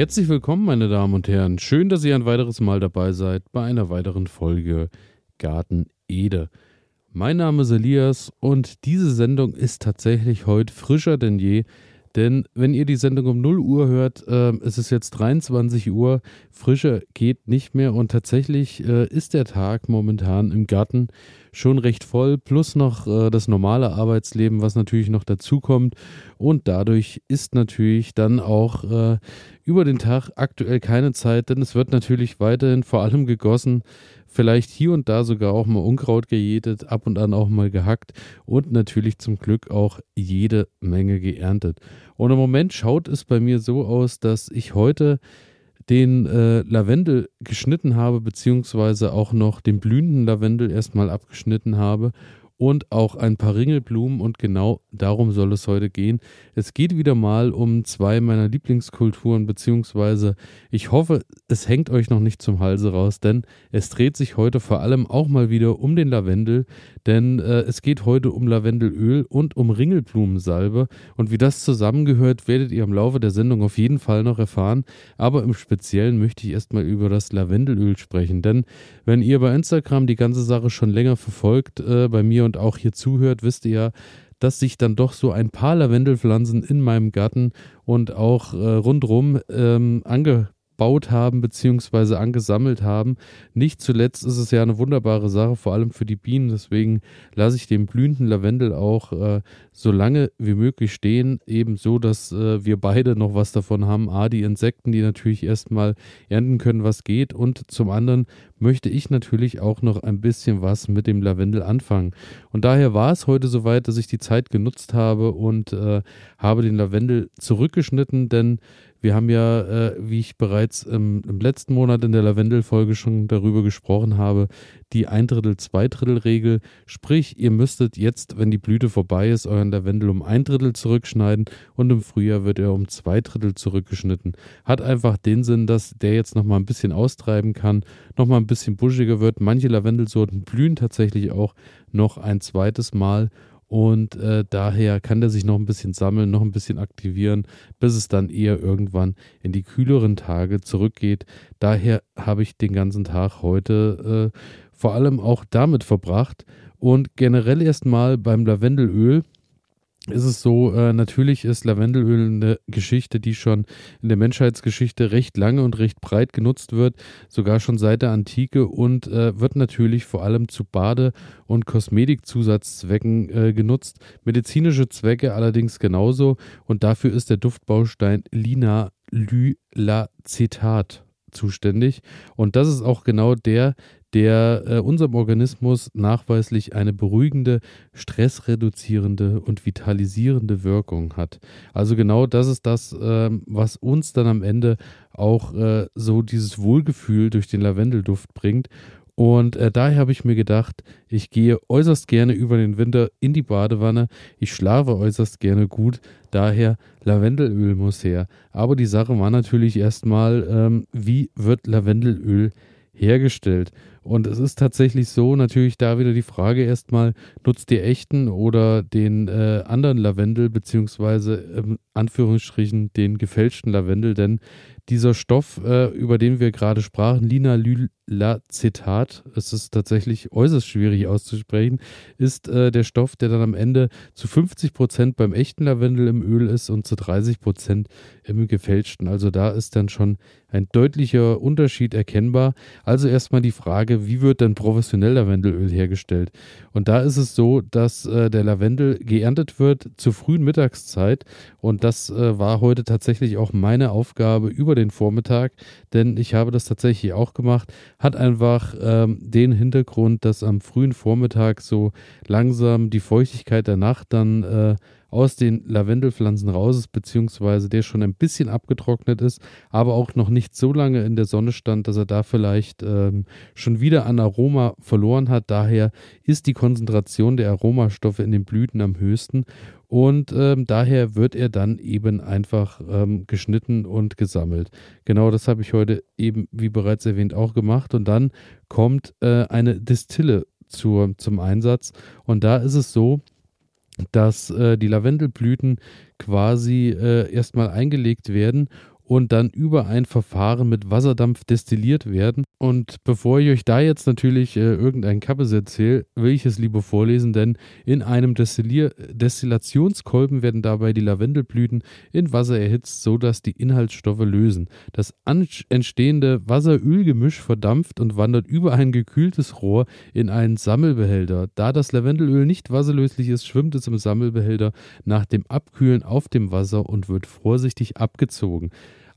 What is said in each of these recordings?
Herzlich willkommen, meine Damen und Herren. Schön, dass ihr ein weiteres Mal dabei seid bei einer weiteren Folge Garten Ede. Mein Name ist Elias und diese Sendung ist tatsächlich heute frischer denn je, denn wenn ihr die Sendung um 0 Uhr hört, äh, es ist jetzt 23 Uhr, frischer geht nicht mehr und tatsächlich äh, ist der Tag momentan im Garten schon recht voll, plus noch äh, das normale Arbeitsleben, was natürlich noch dazukommt. Und dadurch ist natürlich dann auch äh, über den Tag aktuell keine Zeit, denn es wird natürlich weiterhin vor allem gegossen, vielleicht hier und da sogar auch mal Unkraut gejätet, ab und an auch mal gehackt und natürlich zum Glück auch jede Menge geerntet. Und im Moment schaut es bei mir so aus, dass ich heute den äh, Lavendel geschnitten habe, beziehungsweise auch noch den blühenden Lavendel erstmal abgeschnitten habe und auch ein paar Ringelblumen und genau darum soll es heute gehen. Es geht wieder mal um zwei meiner Lieblingskulturen, beziehungsweise ich hoffe, es hängt euch noch nicht zum Halse raus, denn es dreht sich heute vor allem auch mal wieder um den Lavendel, denn äh, es geht heute um Lavendelöl und um Ringelblumensalbe. Und wie das zusammengehört, werdet ihr im Laufe der Sendung auf jeden Fall noch erfahren, aber im Speziellen möchte ich erstmal über das Lavendelöl sprechen, denn wenn ihr bei Instagram die ganze Sache schon länger verfolgt, äh, bei mir und auch hier zuhört, wisst ihr ja, dass sich dann doch so ein paar Lavendelpflanzen in meinem Garten und auch äh, rundrum ähm, ange gebaut haben bzw. angesammelt haben. Nicht zuletzt ist es ja eine wunderbare Sache, vor allem für die Bienen. Deswegen lasse ich den blühenden Lavendel auch äh, so lange wie möglich stehen, eben so, dass äh, wir beide noch was davon haben. A, die Insekten, die natürlich erstmal ernten können, was geht. Und zum anderen möchte ich natürlich auch noch ein bisschen was mit dem Lavendel anfangen. Und daher war es heute soweit, dass ich die Zeit genutzt habe und äh, habe den Lavendel zurückgeschnitten, denn wir haben ja, äh, wie ich bereits im, im, letzten Monat in der Lavendel-Folge schon darüber gesprochen habe, die ein Drittel, zwei Drittel Regel. Sprich, ihr müsstet jetzt, wenn die Blüte vorbei ist, euren Lavendel um ein Drittel zurückschneiden und im Frühjahr wird er um zwei Drittel zurückgeschnitten. Hat einfach den Sinn, dass der jetzt nochmal ein bisschen austreiben kann, nochmal ein bisschen buschiger wird. Manche Lavendelsorten blühen tatsächlich auch noch ein zweites Mal und äh, daher kann der sich noch ein bisschen sammeln, noch ein bisschen aktivieren, bis es dann eher irgendwann in die kühleren Tage zurückgeht. Daher habe ich den ganzen Tag heute äh, vor allem auch damit verbracht. Und generell erstmal beim Lavendelöl ist es so, äh, natürlich ist Lavendelöl eine Geschichte, die schon in der Menschheitsgeschichte recht lange und recht breit genutzt wird, sogar schon seit der Antike und äh, wird natürlich vor allem zu Bade- und Kosmetikzusatzzwecken äh, genutzt, medizinische Zwecke allerdings genauso und dafür ist der Duftbaustein Lina Lylacetat zuständig und das ist auch genau der, der äh, unserem Organismus nachweislich eine beruhigende, stressreduzierende und vitalisierende Wirkung hat. Also genau das ist das, äh, was uns dann am Ende auch äh, so dieses Wohlgefühl durch den Lavendelduft bringt. Und äh, daher habe ich mir gedacht, ich gehe äußerst gerne über den Winter in die Badewanne. Ich schlafe äußerst gerne gut. Daher Lavendelöl muss her. Aber die Sache war natürlich erstmal, ähm, wie wird Lavendelöl hergestellt? Und es ist tatsächlich so, natürlich da wieder die Frage erstmal, nutzt ihr echten oder den äh, anderen Lavendel, beziehungsweise im Anführungsstrichen den gefälschten Lavendel, denn dieser Stoff, äh, über den wir gerade sprachen, Linalyacetat, es ist tatsächlich äußerst schwierig auszusprechen, ist äh, der Stoff, der dann am Ende zu 50 Prozent beim echten Lavendel im Öl ist und zu 30 Prozent im gefälschten. Also da ist dann schon ein deutlicher Unterschied erkennbar. Also erstmal die Frage, wie wird denn professionell Lavendelöl hergestellt? Und da ist es so, dass äh, der Lavendel geerntet wird zur frühen Mittagszeit und das äh, war heute tatsächlich auch meine Aufgabe über den Vormittag, denn ich habe das tatsächlich auch gemacht. Hat einfach ähm, den Hintergrund, dass am frühen Vormittag so langsam die Feuchtigkeit der Nacht dann äh, aus den Lavendelpflanzen raus ist, beziehungsweise der schon ein bisschen abgetrocknet ist, aber auch noch nicht so lange in der Sonne stand, dass er da vielleicht ähm, schon wieder an Aroma verloren hat. Daher ist die Konzentration der Aromastoffe in den Blüten am höchsten und ähm, daher wird er dann eben einfach ähm, geschnitten und gesammelt. Genau das habe ich heute eben, wie bereits erwähnt, auch gemacht. Und dann kommt äh, eine Distille zur, zum Einsatz. Und da ist es so, dass äh, die Lavendelblüten quasi äh, erstmal eingelegt werden und dann über ein Verfahren mit Wasserdampf destilliert werden. Und bevor ich euch da jetzt natürlich äh, irgendein Kappes erzähle, will ich es lieber vorlesen, denn in einem Destillier Destillationskolben werden dabei die Lavendelblüten in Wasser erhitzt, sodass die Inhaltsstoffe lösen. Das entstehende Wasser-Öl-Gemisch verdampft und wandert über ein gekühltes Rohr in einen Sammelbehälter. Da das Lavendelöl nicht wasserlöslich ist, schwimmt es im Sammelbehälter nach dem Abkühlen auf dem Wasser und wird vorsichtig abgezogen.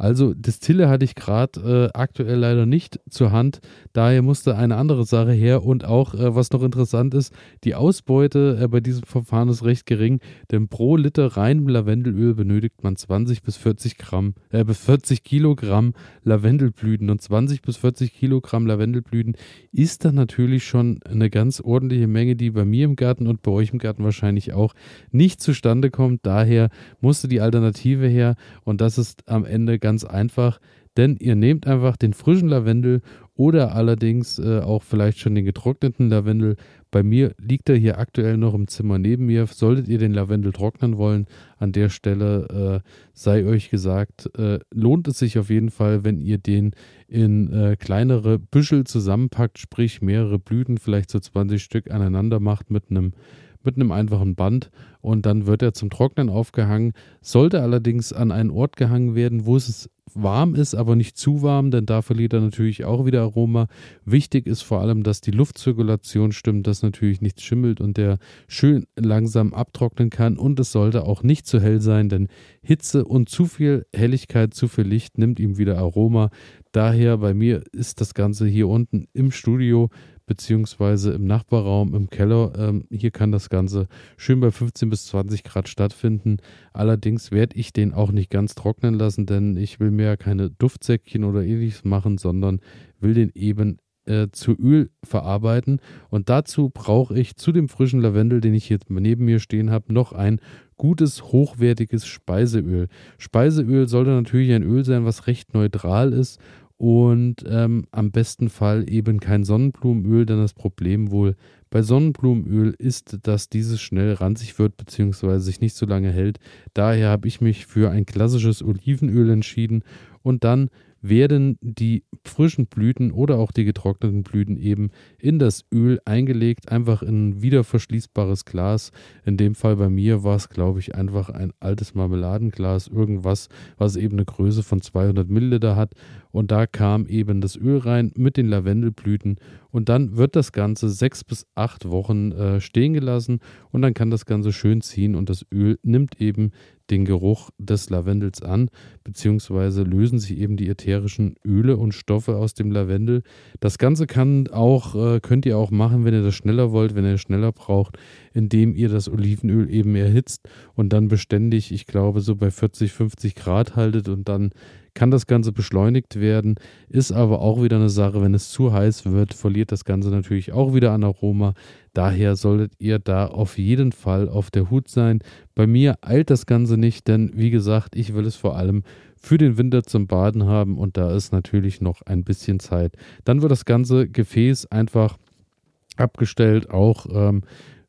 Also Distille hatte ich gerade äh, aktuell leider nicht zur Hand. Daher musste eine andere Sache her. Und auch, äh, was noch interessant ist, die Ausbeute äh, bei diesem Verfahren ist recht gering, denn pro Liter reinem Lavendelöl benötigt man 20 bis 40 Gramm, äh, bis 40 Kilogramm Lavendelblüten. Und 20 bis 40 Kilogramm Lavendelblüten ist dann natürlich schon eine ganz ordentliche Menge, die bei mir im Garten und bei euch im Garten wahrscheinlich auch nicht zustande kommt. Daher musste die Alternative her und das ist am Ende ganz ganz einfach, denn ihr nehmt einfach den frischen Lavendel oder allerdings äh, auch vielleicht schon den getrockneten Lavendel. Bei mir liegt er hier aktuell noch im Zimmer neben mir. Solltet ihr den Lavendel trocknen wollen, an der Stelle äh, sei euch gesagt, äh, lohnt es sich auf jeden Fall, wenn ihr den in äh, kleinere Büschel zusammenpackt, sprich mehrere Blüten, vielleicht so 20 Stück aneinander macht mit einem mit einem einfachen Band und dann wird er zum Trocknen aufgehangen. Sollte allerdings an einen Ort gehangen werden, wo es warm ist, aber nicht zu warm, denn da verliert er natürlich auch wieder Aroma. Wichtig ist vor allem, dass die Luftzirkulation stimmt, dass natürlich nichts schimmelt und der schön langsam abtrocknen kann und es sollte auch nicht zu hell sein, denn Hitze und zu viel Helligkeit, zu viel Licht nimmt ihm wieder Aroma. Daher bei mir ist das Ganze hier unten im Studio beziehungsweise im Nachbarraum, im Keller. Ähm, hier kann das Ganze schön bei 15 bis 20 Grad stattfinden. Allerdings werde ich den auch nicht ganz trocknen lassen, denn ich will mir ja keine Duftsäckchen oder ähnliches machen, sondern will den eben äh, zu Öl verarbeiten. Und dazu brauche ich zu dem frischen Lavendel, den ich hier neben mir stehen habe, noch ein gutes, hochwertiges Speiseöl. Speiseöl sollte natürlich ein Öl sein, was recht neutral ist und ähm, am besten Fall eben kein Sonnenblumenöl, denn das Problem wohl bei Sonnenblumenöl ist, dass dieses schnell ranzig wird bzw. sich nicht so lange hält. Daher habe ich mich für ein klassisches Olivenöl entschieden und dann werden die frischen Blüten oder auch die getrockneten Blüten eben in das Öl eingelegt, einfach in ein wiederverschließbares Glas. In dem Fall bei mir war es, glaube ich, einfach ein altes Marmeladenglas, irgendwas, was eben eine Größe von 200 Milliliter hat. Und da kam eben das Öl rein mit den Lavendelblüten und dann wird das Ganze sechs bis acht Wochen äh, stehen gelassen und dann kann das Ganze schön ziehen und das Öl nimmt eben den Geruch des Lavendels an, beziehungsweise lösen sich eben die ätherischen Öle und Stoffe aus dem Lavendel. Das Ganze kann auch, äh, könnt ihr auch machen, wenn ihr das schneller wollt, wenn ihr schneller braucht, indem ihr das Olivenöl eben erhitzt und dann beständig, ich glaube, so bei 40, 50 Grad haltet und dann kann das Ganze beschleunigt werden, ist aber auch wieder eine Sache, wenn es zu heiß wird, verliert das Ganze natürlich auch wieder an Aroma. Daher solltet ihr da auf jeden Fall auf der Hut sein. Bei mir eilt das Ganze nicht, denn wie gesagt, ich will es vor allem für den Winter zum Baden haben und da ist natürlich noch ein bisschen Zeit. Dann wird das ganze Gefäß einfach abgestellt, auch ähm,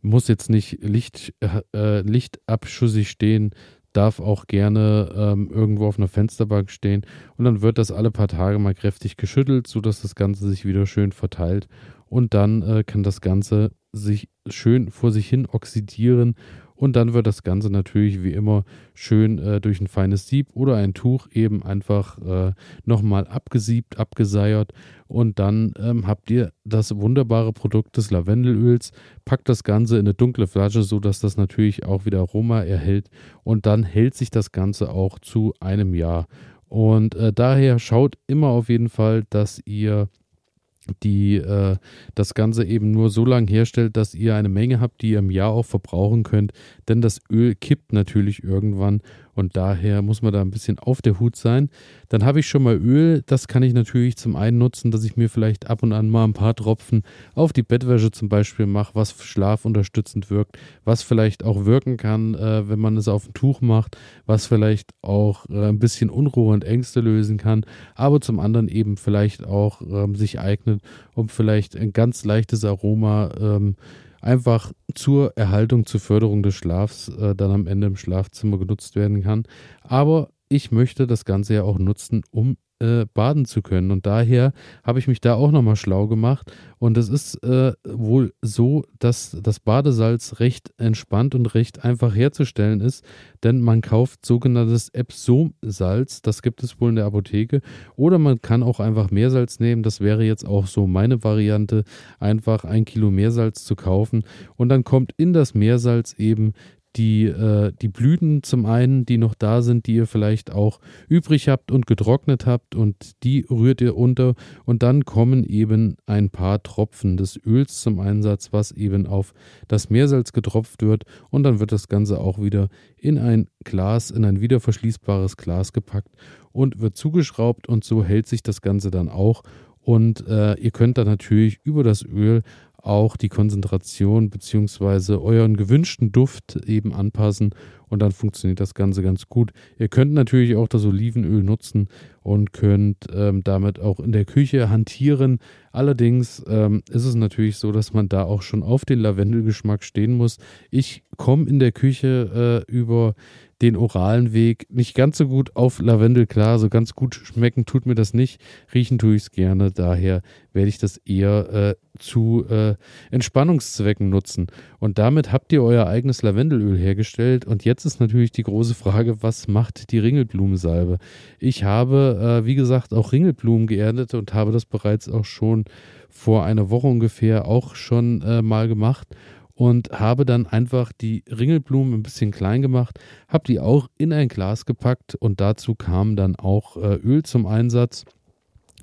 muss jetzt nicht Licht, äh, lichtabschüssig stehen, darf auch gerne ähm, irgendwo auf einer Fensterbank stehen und dann wird das alle paar Tage mal kräftig geschüttelt, sodass das Ganze sich wieder schön verteilt und dann äh, kann das Ganze sich schön vor sich hin oxidieren und dann wird das Ganze natürlich wie immer schön äh, durch ein feines Sieb oder ein Tuch eben einfach äh, nochmal abgesiebt, abgeseiert. Und dann ähm, habt ihr das wunderbare Produkt des Lavendelöls. Packt das Ganze in eine dunkle Flasche, sodass das natürlich auch wieder Aroma erhält. Und dann hält sich das Ganze auch zu einem Jahr. Und äh, daher schaut immer auf jeden Fall, dass ihr die äh, das Ganze eben nur so lange herstellt, dass ihr eine Menge habt, die ihr im Jahr auch verbrauchen könnt. Denn das Öl kippt natürlich irgendwann und daher muss man da ein bisschen auf der Hut sein. Dann habe ich schon mal Öl. Das kann ich natürlich zum einen nutzen, dass ich mir vielleicht ab und an mal ein paar Tropfen auf die Bettwäsche zum Beispiel mache, was schlafunterstützend wirkt, was vielleicht auch wirken kann, äh, wenn man es auf ein Tuch macht, was vielleicht auch äh, ein bisschen Unruhe und Ängste lösen kann, aber zum anderen eben vielleicht auch äh, sich eignet, um vielleicht ein ganz leichtes Aroma ähm, einfach zur Erhaltung, zur Förderung des Schlafs äh, dann am Ende im Schlafzimmer genutzt werden kann. Aber ich möchte das Ganze ja auch nutzen, um äh, baden zu können. Und daher habe ich mich da auch nochmal schlau gemacht. Und es ist äh, wohl so, dass das Badesalz recht entspannt und recht einfach herzustellen ist, denn man kauft sogenanntes Epsom-Salz, das gibt es wohl in der Apotheke. Oder man kann auch einfach Meersalz nehmen, das wäre jetzt auch so meine Variante, einfach ein Kilo Meersalz zu kaufen. Und dann kommt in das Meersalz eben die, äh, die Blüten zum einen, die noch da sind, die ihr vielleicht auch übrig habt und getrocknet habt und die rührt ihr unter. Und dann kommen eben ein paar Tropfen des Öls zum Einsatz, was eben auf das Meersalz getropft wird. Und dann wird das Ganze auch wieder in ein Glas, in ein wiederverschließbares Glas gepackt und wird zugeschraubt. Und so hält sich das Ganze dann auch. Und äh, ihr könnt dann natürlich über das Öl auch die Konzentration bzw. euren gewünschten Duft eben anpassen und dann funktioniert das Ganze ganz gut. Ihr könnt natürlich auch das Olivenöl nutzen und könnt ähm, damit auch in der Küche hantieren. Allerdings ähm, ist es natürlich so, dass man da auch schon auf den Lavendelgeschmack stehen muss. Ich komme in der Küche äh, über den oralen Weg nicht ganz so gut auf Lavendel klar. So ganz gut schmecken tut mir das nicht. Riechen tue ich es gerne. Daher werde ich das eher äh, zu äh, Entspannungszwecken nutzen. Und damit habt ihr euer eigenes Lavendelöl hergestellt. Und jetzt ist natürlich die große Frage, was macht die Ringelblumensalbe? Ich habe, äh, wie gesagt, auch Ringelblumen geerntet und habe das bereits auch schon vor einer Woche ungefähr auch schon äh, mal gemacht und habe dann einfach die Ringelblumen ein bisschen klein gemacht, habe die auch in ein Glas gepackt und dazu kam dann auch äh, Öl zum Einsatz.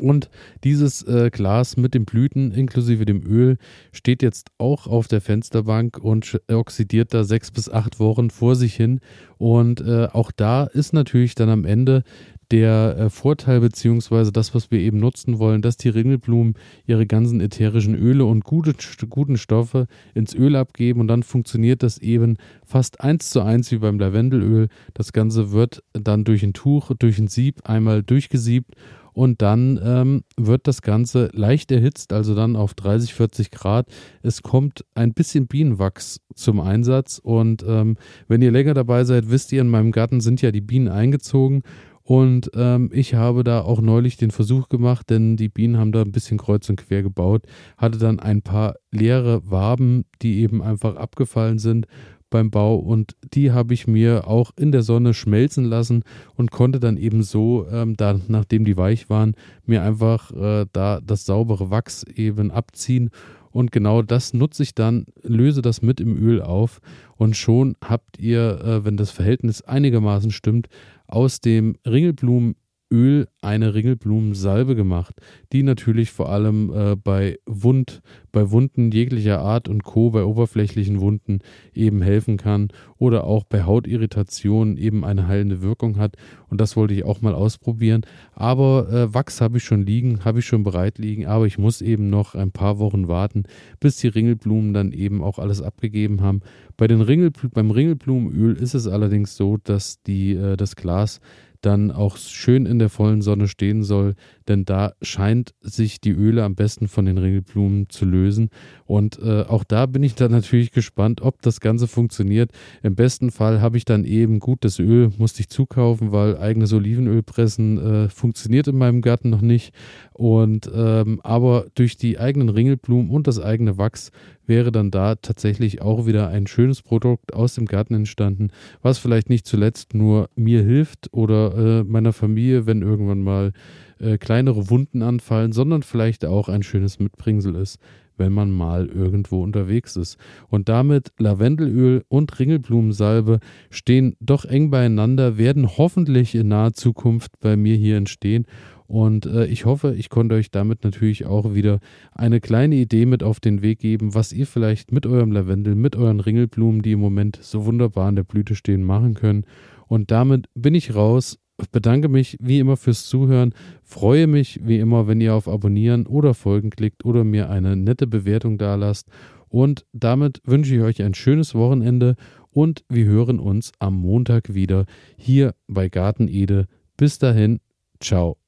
Und dieses äh, Glas mit den Blüten inklusive dem Öl steht jetzt auch auf der Fensterbank und oxidiert da sechs bis acht Wochen vor sich hin. Und äh, auch da ist natürlich dann am Ende der äh, Vorteil beziehungsweise das, was wir eben nutzen wollen, dass die Ringelblumen ihre ganzen ätherischen Öle und gute, guten Stoffe ins Öl abgeben und dann funktioniert das eben fast eins zu eins wie beim Lavendelöl. Das Ganze wird dann durch ein Tuch, durch ein Sieb einmal durchgesiebt und dann ähm, wird das Ganze leicht erhitzt, also dann auf 30, 40 Grad. Es kommt ein bisschen Bienenwachs zum Einsatz und ähm, wenn ihr länger dabei seid, wisst ihr, in meinem Garten sind ja die Bienen eingezogen und ähm, ich habe da auch neulich den Versuch gemacht, denn die Bienen haben da ein bisschen kreuz und quer gebaut, hatte dann ein paar leere Waben, die eben einfach abgefallen sind beim Bau und die habe ich mir auch in der Sonne schmelzen lassen und konnte dann eben so, ähm, da, nachdem die weich waren, mir einfach äh, da das saubere Wachs eben abziehen. Und genau das nutze ich dann, löse das mit im Öl auf und schon habt ihr, äh, wenn das Verhältnis einigermaßen stimmt, aus dem Ringelblumen Öl eine Ringelblumensalbe gemacht, die natürlich vor allem äh, bei Wund, bei Wunden jeglicher Art und Co., bei oberflächlichen Wunden eben helfen kann oder auch bei Hautirritationen eben eine heilende Wirkung hat. Und das wollte ich auch mal ausprobieren. Aber äh, Wachs habe ich schon liegen, habe ich schon bereit liegen, aber ich muss eben noch ein paar Wochen warten, bis die Ringelblumen dann eben auch alles abgegeben haben. Bei den Ringel, beim Ringelblumenöl ist es allerdings so, dass die, äh, das Glas dann auch schön in der vollen Sonne stehen soll, denn da scheint sich die Öle am besten von den Ringelblumen zu lösen. Und äh, auch da bin ich dann natürlich gespannt, ob das Ganze funktioniert. Im besten Fall habe ich dann eben gutes Öl, musste ich zukaufen, weil eigenes Olivenöl pressen äh, funktioniert in meinem Garten noch nicht. Und ähm, aber durch die eigenen Ringelblumen und das eigene Wachs wäre dann da tatsächlich auch wieder ein schönes Produkt aus dem Garten entstanden, was vielleicht nicht zuletzt nur mir hilft oder äh, meiner Familie, wenn irgendwann mal äh, kleinere Wunden anfallen, sondern vielleicht auch ein schönes Mitbringsel ist, wenn man mal irgendwo unterwegs ist. Und damit Lavendelöl und Ringelblumensalbe stehen doch eng beieinander, werden hoffentlich in naher Zukunft bei mir hier entstehen und äh, ich hoffe, ich konnte euch damit natürlich auch wieder eine kleine Idee mit auf den Weg geben, was ihr vielleicht mit eurem Lavendel, mit euren Ringelblumen, die im Moment so wunderbar in der Blüte stehen, machen können. Und damit bin ich raus. Bedanke mich wie immer fürs Zuhören. Freue mich wie immer, wenn ihr auf Abonnieren oder Folgen klickt oder mir eine nette Bewertung da lasst. Und damit wünsche ich euch ein schönes Wochenende und wir hören uns am Montag wieder hier bei Garten Ede. Bis dahin, ciao.